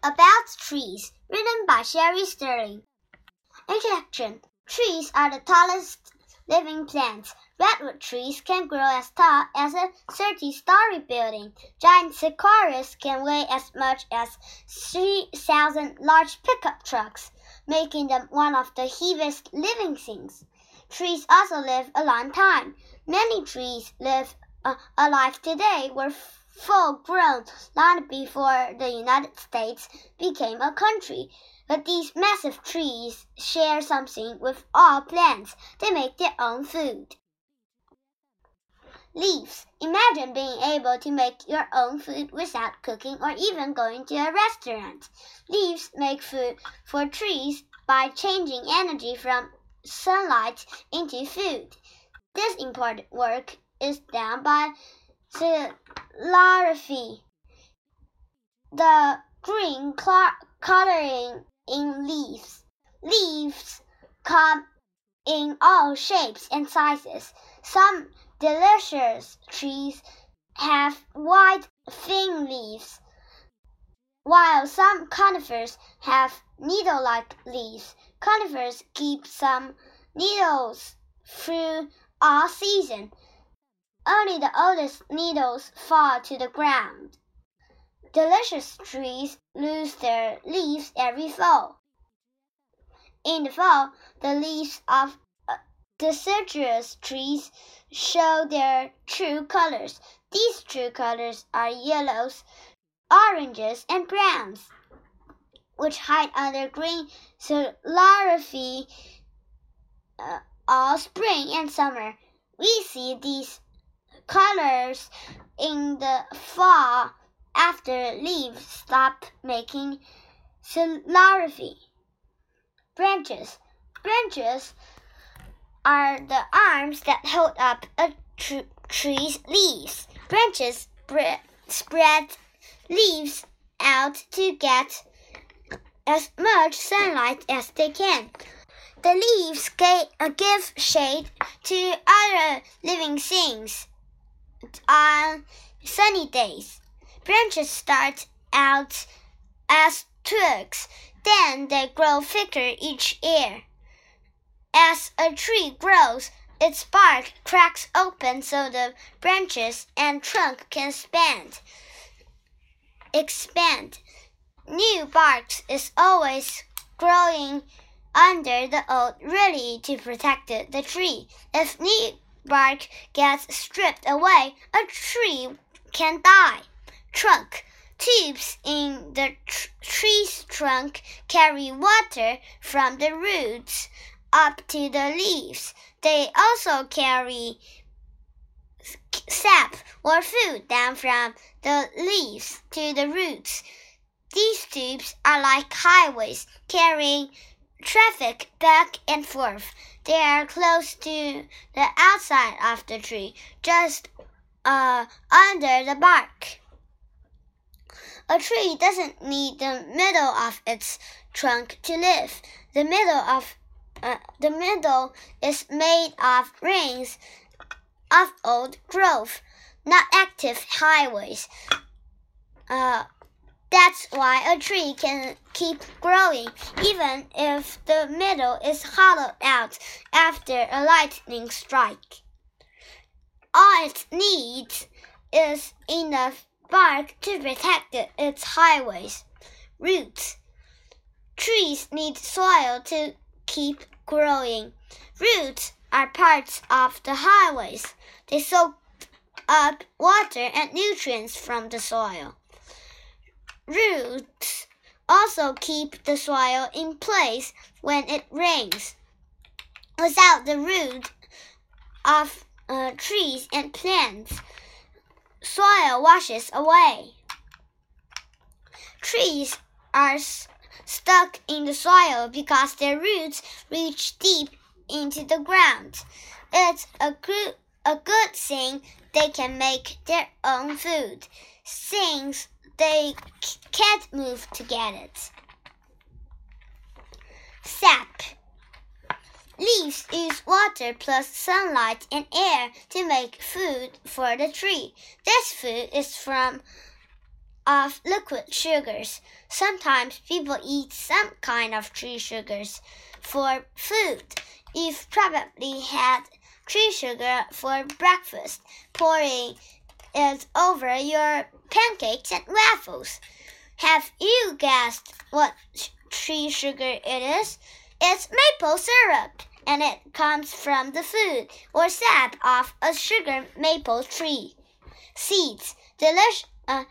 About Trees, written by Sherry Sterling. Introduction Trees are the tallest living plants. Redwood trees can grow as tall as a 30 story building. Giant sequoias can weigh as much as 3,000 large pickup trucks, making them one of the heaviest living things. Trees also live a long time. Many trees live uh, a life today were full grown long before the United States became a country. But these massive trees share something with all plants. They make their own food. Leaves. Imagine being able to make your own food without cooking or even going to a restaurant. Leaves make food for trees by changing energy from sunlight into food. This important work is done by the. The green coloring in leaves. Leaves come in all shapes and sizes. Some delicious trees have white, thin leaves, while some conifers have needle-like leaves. Conifers keep some needles through all season. Only the oldest needles fall to the ground. Delicious trees lose their leaves every fall. In the fall, the leaves of uh, deciduous trees show their true colors. These true colors are yellows, oranges, and browns, which hide under green larvae uh, all spring and summer. We see these colors in the fall after leaves stop making larvae. Branches. Branches are the arms that hold up a tr tree's leaves. Branches spread leaves out to get as much sunlight as they can. The leaves give shade to other living things on sunny days. Branches start out as twigs, then they grow thicker each year. As a tree grows, its bark cracks open so the branches and trunk can expand. Expand. New bark is always growing under the old, ready to protect the tree. If new bark gets stripped away, a tree can die. Trunk. Tubes in the tr tree's trunk carry water from the roots up to the leaves. They also carry sap or food down from the leaves to the roots. These tubes are like highways carrying traffic back and forth. They are close to the outside of the tree, just uh, under the bark. A tree doesn't need the middle of its trunk to live. The middle of uh, the middle is made of rings of old growth, not active highways. Uh, that's why a tree can keep growing even if the middle is hollowed out after a lightning strike. All it needs is enough bark to protect its highways. Roots. Trees need soil to keep growing. Roots are parts of the highways. They soak up water and nutrients from the soil. Roots also keep the soil in place when it rains. Without the roots of uh, trees and plants, soil washes away. Trees are stuck in the soil because their roots reach deep into the ground. It's a good, a good thing they can make their own food. Things they can't move to get it. Sap. Leaves use water plus sunlight and air to make food for the tree. This food is from of liquid sugars. Sometimes people eat some kind of tree sugars for food. You've probably had tree sugar for breakfast, pouring it over your pancakes and waffles. Have you guessed what tree sugar it is? It's maple syrup, and it comes from the food or sap of a sugar maple tree. Seeds. Delish, uh,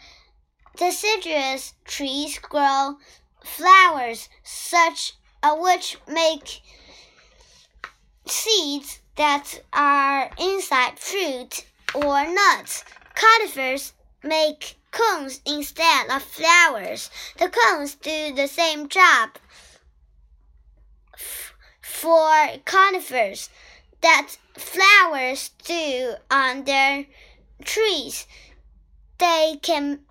deciduous trees grow flowers such uh, which make seeds that are inside fruit or nuts. Conifers make cones instead of flowers. The cones do the same job for conifers that flowers do on their trees. They can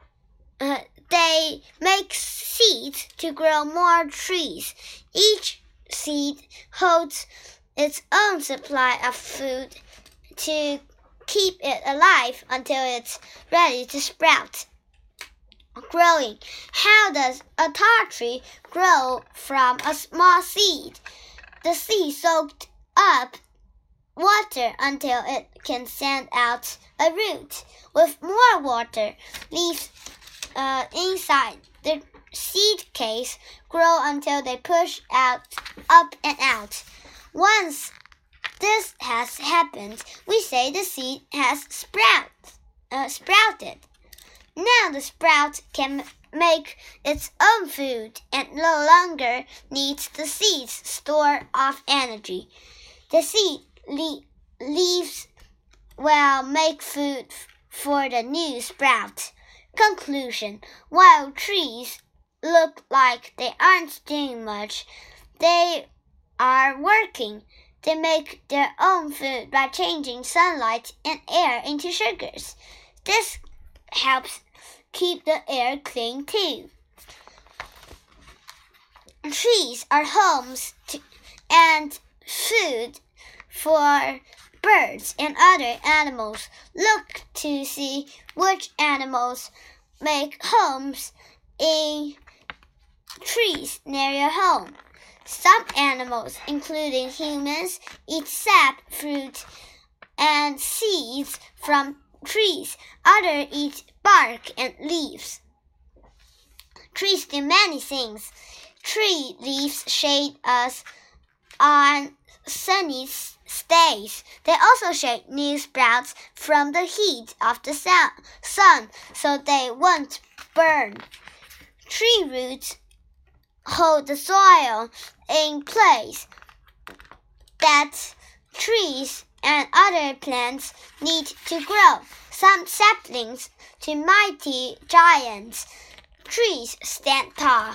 uh, they make seeds to grow more trees. Each seed holds its own supply of food to keep it alive until it's ready to sprout. Growing. How does a tall tree grow from a small seed? The seed soaked up water until it can send out a root. With more water, leaves uh, inside the seed case grow until they push out, up and out. Once this has happened, we say the seed has sprout, uh, sprouted. Now the sprout can make its own food and no longer needs the seed's store of energy. The seed le leaves will make food for the new sprout. Conclusion While trees look like they aren't doing much, they are working. They make their own food by changing sunlight and air into sugars. This helps keep the air clean too. Trees are homes to, and food for birds and other animals. Look to see which animals make homes in trees near your home. Some animals, including humans, eat sap, fruit, and seeds from trees. Others eat bark and leaves. Trees do many things. Tree leaves shade us on sunny days. They also shade new sprouts from the heat of the sun so they won't burn. Tree roots hold the soil in place that trees and other plants need to grow. Some saplings to mighty giants. Trees stand tall.